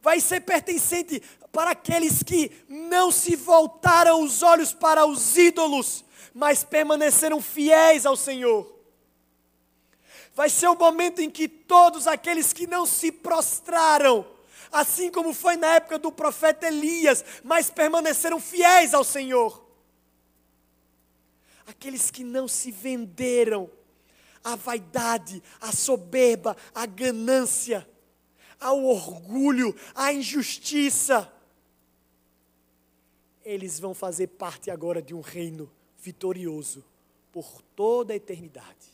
vai ser pertencente para aqueles que não se voltaram os olhos para os ídolos, mas permaneceram fiéis ao Senhor. Vai ser o momento em que todos aqueles que não se prostraram, assim como foi na época do profeta Elias, mas permaneceram fiéis ao Senhor. Aqueles que não se venderam à vaidade, à soberba, à ganância, ao orgulho, à injustiça. Eles vão fazer parte agora de um reino vitorioso por toda a eternidade.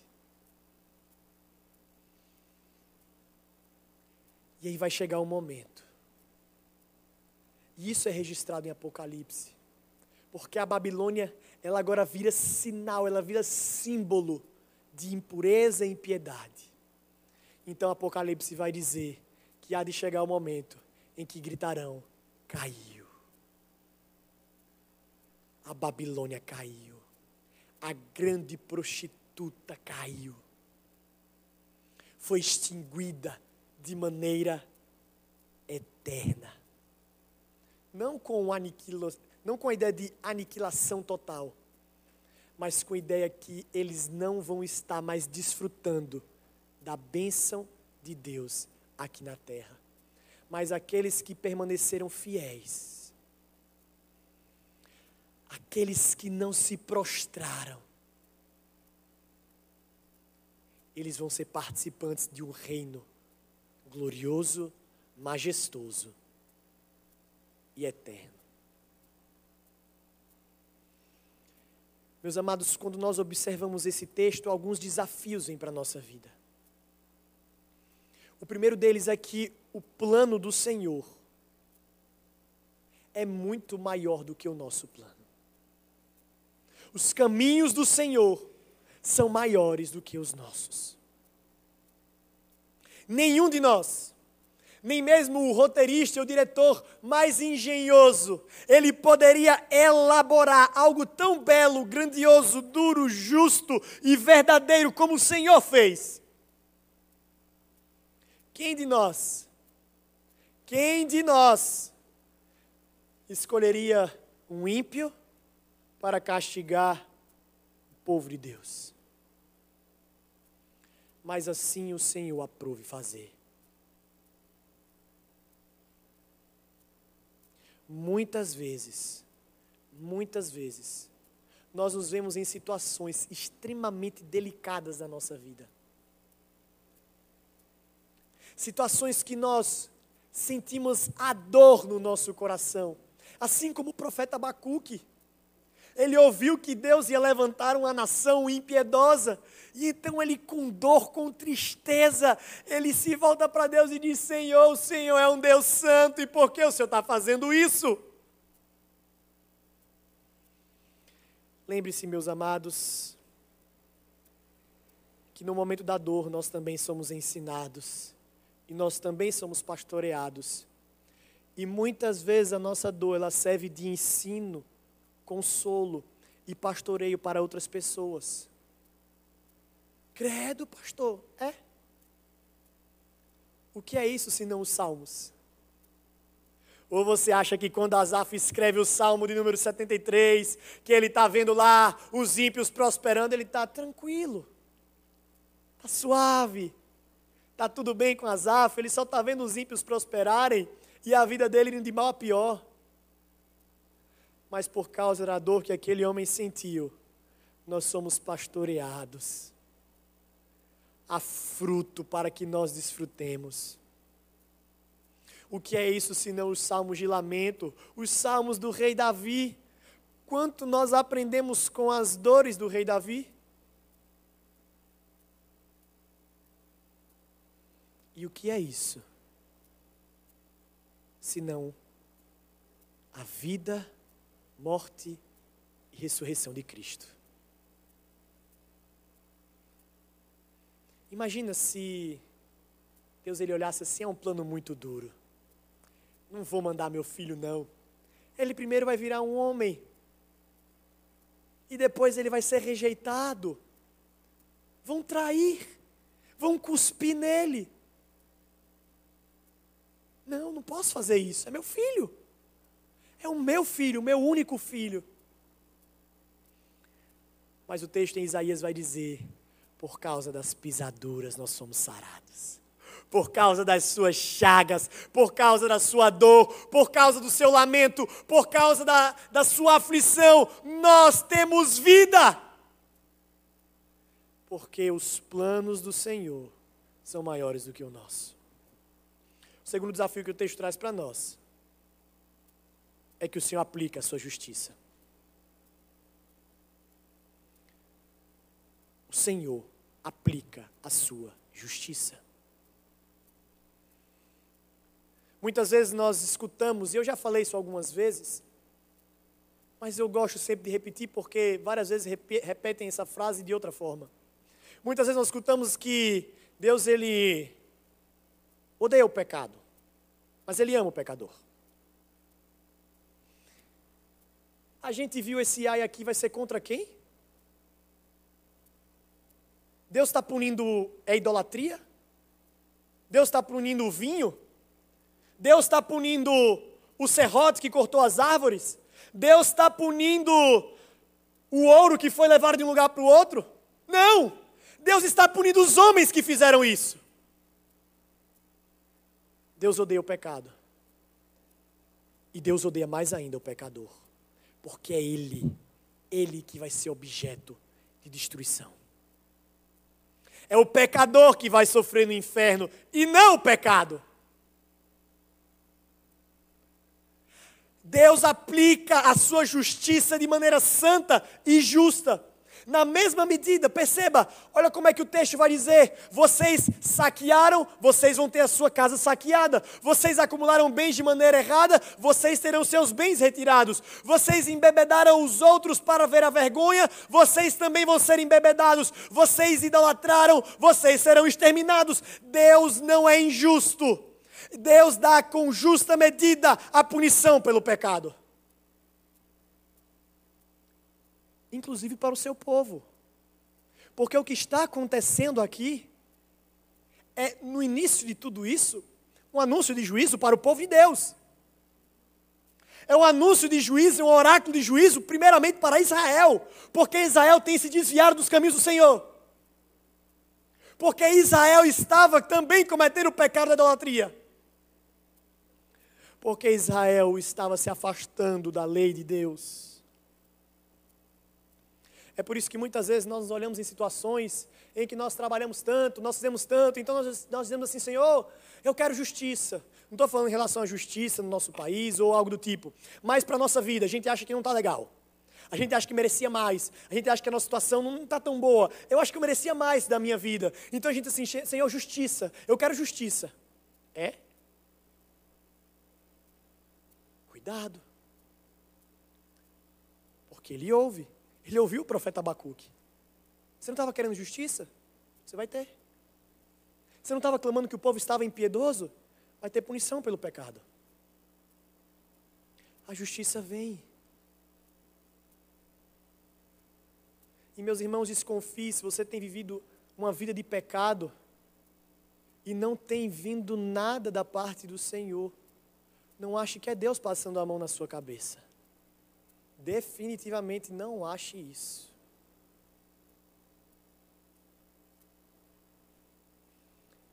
E aí vai chegar um momento. E isso é registrado em Apocalipse. Porque a Babilônia, ela agora vira sinal, ela vira símbolo de impureza e impiedade. Então Apocalipse vai dizer que há de chegar o momento em que gritarão: caiu. A Babilônia caiu a grande prostituta caiu. Foi extinguida de maneira eterna. Não com, aniquilo, não com a ideia de aniquilação total, mas com a ideia que eles não vão estar mais desfrutando da bênção de Deus aqui na terra. Mas aqueles que permaneceram fiéis, aqueles que não se prostraram, eles vão ser participantes de um reino glorioso, majestoso e eterno. Meus amados, quando nós observamos esse texto, alguns desafios vêm para a nossa vida. O primeiro deles é que o plano do Senhor é muito maior do que o nosso plano. Os caminhos do Senhor são maiores do que os nossos. Nenhum de nós, nem mesmo o roteirista, o diretor mais engenhoso, ele poderia elaborar algo tão belo, grandioso, duro, justo e verdadeiro como o Senhor fez. Quem de nós, quem de nós escolheria um ímpio para castigar o povo de Deus. Mas assim o Senhor aprove fazer. Muitas vezes, muitas vezes, nós nos vemos em situações extremamente delicadas da nossa vida. Situações que nós sentimos a dor no nosso coração, assim como o profeta Abacuque. Ele ouviu que Deus ia levantar uma nação impiedosa. E então ele, com dor, com tristeza, ele se volta para Deus e diz: Senhor, o Senhor é um Deus santo, e por que o Senhor está fazendo isso? Lembre-se, meus amados, que no momento da dor nós também somos ensinados, e nós também somos pastoreados. E muitas vezes a nossa dor ela serve de ensino consolo e pastoreio para outras pessoas. Credo, pastor, é? O que é isso se não os salmos? Ou você acha que quando Asaf escreve o salmo de número 73, que ele está vendo lá os ímpios prosperando, ele está tranquilo, está suave, está tudo bem com Asaf, ele só está vendo os ímpios prosperarem e a vida dele indo de mal a pior mas por causa da dor que aquele homem sentiu, nós somos pastoreados. Há fruto para que nós desfrutemos. O que é isso senão os salmos de lamento, os salmos do rei Davi? quanto nós aprendemos com as dores do rei Davi? E o que é isso? Senão a vida, morte e ressurreição de Cristo. Imagina se Deus ele olhasse assim, é um plano muito duro. Não vou mandar meu filho não. Ele primeiro vai virar um homem. E depois ele vai ser rejeitado. Vão trair. Vão cuspir nele. Não, não posso fazer isso. É meu filho. É o meu filho, o meu único filho. Mas o texto em Isaías vai dizer: por causa das pisaduras nós somos sarados. Por causa das suas chagas, por causa da sua dor, por causa do seu lamento, por causa da, da sua aflição, nós temos vida. Porque os planos do Senhor são maiores do que o nosso. O segundo desafio que o texto traz para nós é que o Senhor aplica a sua justiça. O Senhor aplica a sua justiça. Muitas vezes nós escutamos, e eu já falei isso algumas vezes, mas eu gosto sempre de repetir porque várias vezes repetem essa frase de outra forma. Muitas vezes nós escutamos que Deus ele odeia o pecado, mas ele ama o pecador. A gente viu esse ai aqui vai ser contra quem? Deus está punindo a idolatria? Deus está punindo o vinho? Deus está punindo o serrote que cortou as árvores? Deus está punindo o ouro que foi levado de um lugar para o outro? Não! Deus está punindo os homens que fizeram isso. Deus odeia o pecado. E Deus odeia mais ainda o pecador. Porque é Ele, Ele que vai ser objeto de destruição. É o pecador que vai sofrer no inferno e não o pecado. Deus aplica a sua justiça de maneira santa e justa na mesma medida, perceba, olha como é que o texto vai dizer: vocês saquearam, vocês vão ter a sua casa saqueada, vocês acumularam bens de maneira errada, vocês terão seus bens retirados, vocês embebedaram os outros para ver a vergonha, vocês também vão ser embebedados, vocês idolatraram, vocês serão exterminados. Deus não é injusto. Deus dá com justa medida a punição pelo pecado. Inclusive para o seu povo. Porque o que está acontecendo aqui é, no início de tudo isso, um anúncio de juízo para o povo de Deus. É um anúncio de juízo, um oráculo de juízo, primeiramente para Israel, porque Israel tem se desviado dos caminhos do Senhor. Porque Israel estava também cometendo o pecado da idolatria. Porque Israel estava se afastando da lei de Deus. É por isso que muitas vezes nós nos olhamos em situações em que nós trabalhamos tanto, nós fizemos tanto, então nós, nós dizemos assim, Senhor, eu quero justiça. Não estou falando em relação à justiça no nosso país ou algo do tipo, mas para a nossa vida, a gente acha que não está legal. A gente acha que merecia mais. A gente acha que a nossa situação não está tão boa. Eu acho que eu merecia mais da minha vida. Então a gente assim, Senhor, justiça. Eu quero justiça. É? Cuidado. Porque Ele ouve. Ele ouviu o profeta Abacuque. Você não estava querendo justiça? Você vai ter. Você não estava clamando que o povo estava impiedoso? Vai ter punição pelo pecado. A justiça vem. E meus irmãos, desconfie se você tem vivido uma vida de pecado e não tem vindo nada da parte do Senhor. Não ache que é Deus passando a mão na sua cabeça. Definitivamente não ache isso.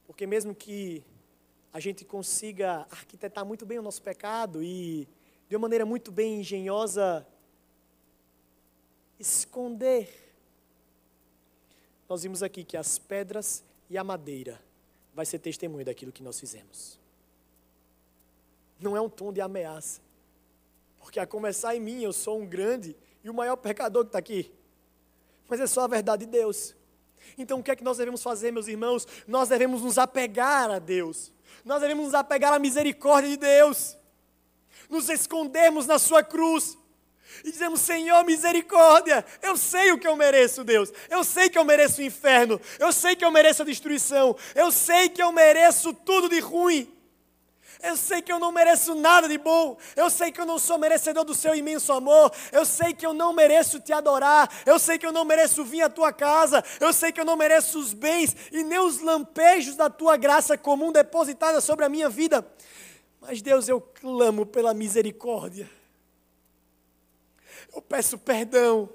Porque mesmo que a gente consiga arquitetar muito bem o nosso pecado e, de uma maneira muito bem engenhosa, esconder, nós vimos aqui que as pedras e a madeira vai ser testemunho daquilo que nós fizemos. Não é um tom de ameaça Porque a começar em mim, eu sou um grande e o maior pecador que está aqui. Mas é só a verdade de Deus. Então o que é que nós devemos fazer, meus irmãos? Nós devemos nos apegar a Deus. Nós devemos nos apegar à misericórdia de Deus. Nos escondermos na sua cruz. E dizemos, Senhor, misericórdia, eu sei o que eu mereço, Deus. Eu sei que eu mereço o inferno. Eu sei que eu mereço a destruição. Eu sei que eu mereço tudo de ruim. Eu sei que eu não mereço nada de bom. Eu sei que eu não sou merecedor do seu imenso amor. Eu sei que eu não mereço te adorar. Eu sei que eu não mereço vir à tua casa. Eu sei que eu não mereço os bens e nem os lampejos da tua graça comum depositada sobre a minha vida. Mas, Deus, eu clamo pela misericórdia. Eu peço perdão.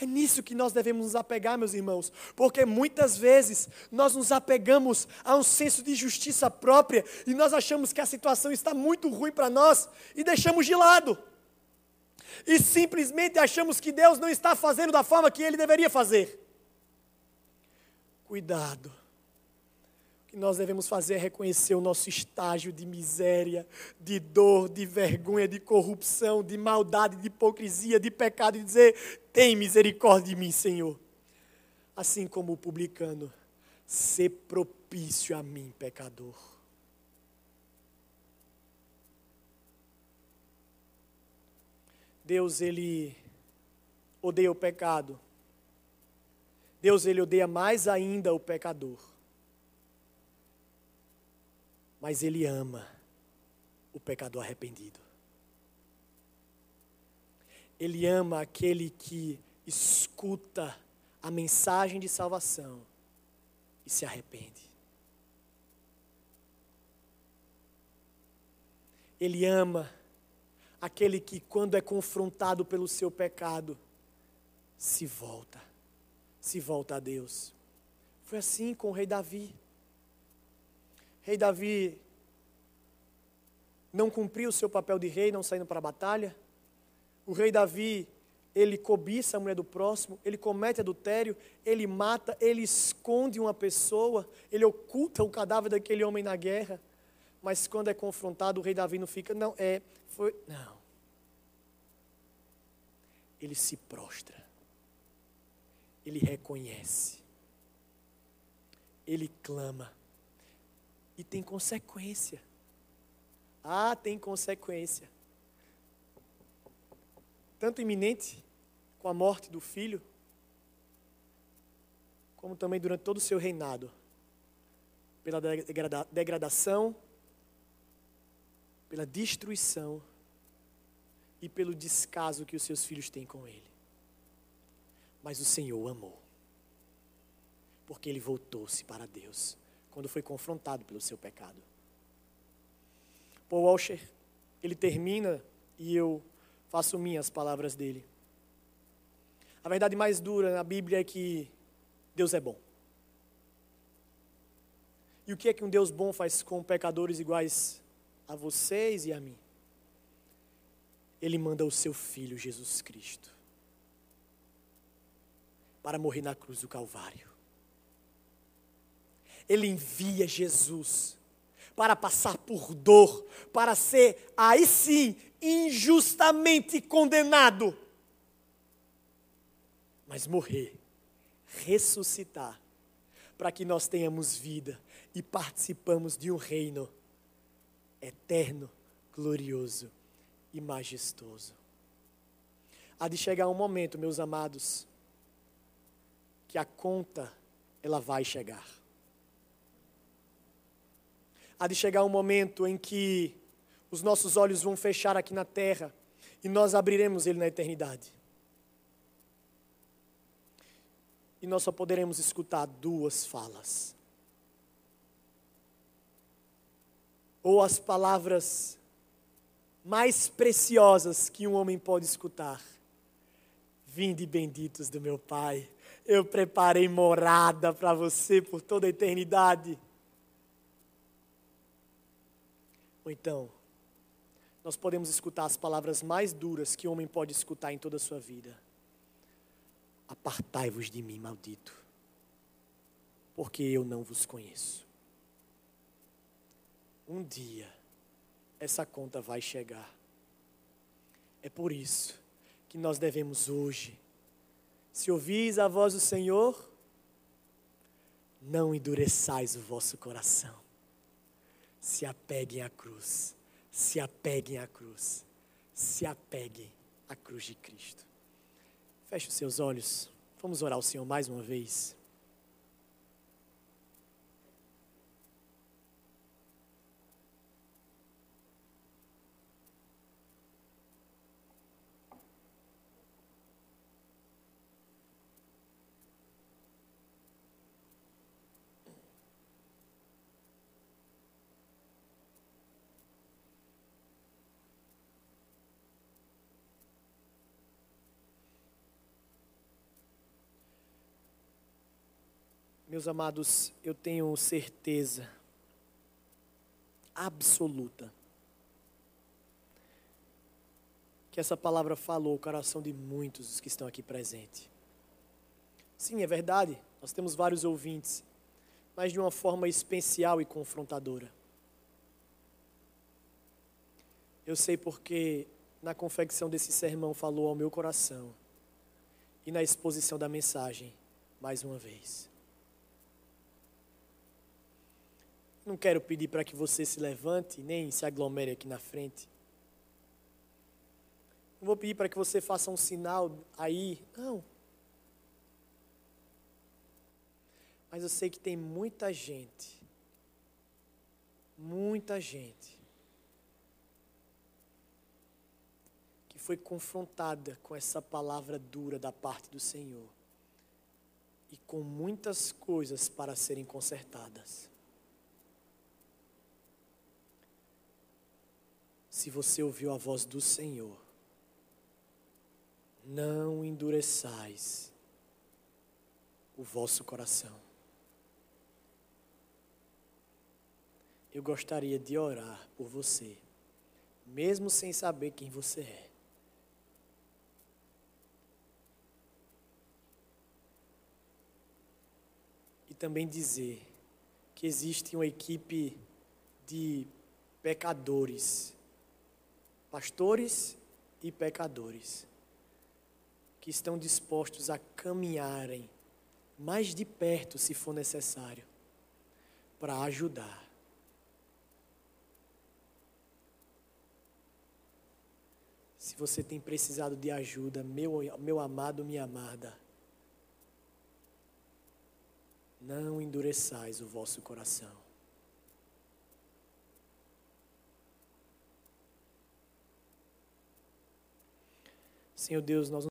É nisso que nós devemos nos apegar, meus irmãos, porque muitas vezes nós nos apegamos a um senso de justiça própria e nós achamos que a situação está muito ruim para nós e deixamos de lado. E simplesmente achamos que Deus não está fazendo da forma que ele deveria fazer. Cuidado que nós devemos fazer é reconhecer o nosso estágio de miséria, de dor, de vergonha, de corrupção, de maldade, de hipocrisia, de pecado e dizer: tem misericórdia de mim, Senhor. Assim como o publicano, ser propício a mim, pecador. Deus, Ele odeia o pecado. Deus, Ele odeia mais ainda o pecador mas Ele ama o pecador arrependido. Ele ama aquele que escuta a mensagem de salvação e se arrepende. Ele ama aquele que, quando é confrontado pelo seu pecado, se volta, se volta a Deus. Foi assim com o rei Davi rei Davi não cumpriu o seu papel de rei, não saindo para a batalha. O rei Davi, ele cobiça a mulher do próximo, ele comete adultério, ele mata, ele esconde uma pessoa, ele oculta o cadáver daquele homem na guerra. Mas quando é confrontado, o rei Davi não fica, não, é, foi, não. Ele se prostra. Ele reconhece. Ele clama. E tem consequência. Ah, tem consequência. Tanto iminente, com a morte do filho, como também durante todo o seu reinado, pela degrada degradação, pela destruição e pelo descaso que os seus filhos têm com ele. Mas o Senhor amou, porque ele voltou-se para Deus quando foi confrontado pelo seu pecado. Paul Washer, ele termina e eu faço minhas palavras dele. A verdade mais dura na Bíblia é que Deus é bom. E o que é que um Deus bom faz com pecadores iguais a vocês e a mim? Ele manda o seu filho Jesus Cristo para morrer na cruz do Calvário ele envia Jesus para passar por dor, para ser, aí sim, injustamente condenado, mas morrer, ressuscitar, para que nós tenhamos vida e participamos de um reino eterno, glorioso e majestoso. Há de chegar um momento, meus amados, que a conta ela vai chegar há de chegar um momento em que os nossos olhos vão fechar aqui na terra e nós abriremos ele na eternidade. E nós só poderemos escutar duas falas. Ou as palavras mais preciosas que um homem pode escutar. Vinde benditos do meu Pai, eu preparei morada para você por toda a eternidade. Ou então, nós podemos escutar as palavras mais duras que um homem pode escutar em toda a sua vida. Apartai-vos de mim, maldito, porque eu não vos conheço. Um dia, essa conta vai chegar. É por isso que nós devemos hoje, se ouvis a voz do Senhor, não endureçais o vosso coração. Se apeguem à cruz, se apeguem à cruz, se apeguem à cruz de Cristo. Feche os seus olhos, vamos orar ao Senhor mais uma vez. Meus amados, eu tenho certeza absoluta que essa palavra falou o coração de muitos que estão aqui presentes. Sim, é verdade, nós temos vários ouvintes, mas de uma forma especial e confrontadora. Eu sei porque na confecção desse sermão falou ao meu coração e na exposição da mensagem, mais uma vez. Não quero pedir para que você se levante, nem se aglomere aqui na frente. Não vou pedir para que você faça um sinal aí. Não. Mas eu sei que tem muita gente, muita gente, que foi confrontada com essa palavra dura da parte do Senhor e com muitas coisas para serem consertadas. Se você ouviu a voz do Senhor, não endureçais o vosso coração. Eu gostaria de orar por você, mesmo sem saber quem você é. E também dizer que existe uma equipe de pecadores pastores e pecadores, que estão dispostos a caminharem mais de perto, se for necessário, para ajudar. Se você tem precisado de ajuda, meu, meu amado, minha amada, não endureçais o vosso coração. Senhor Deus, nós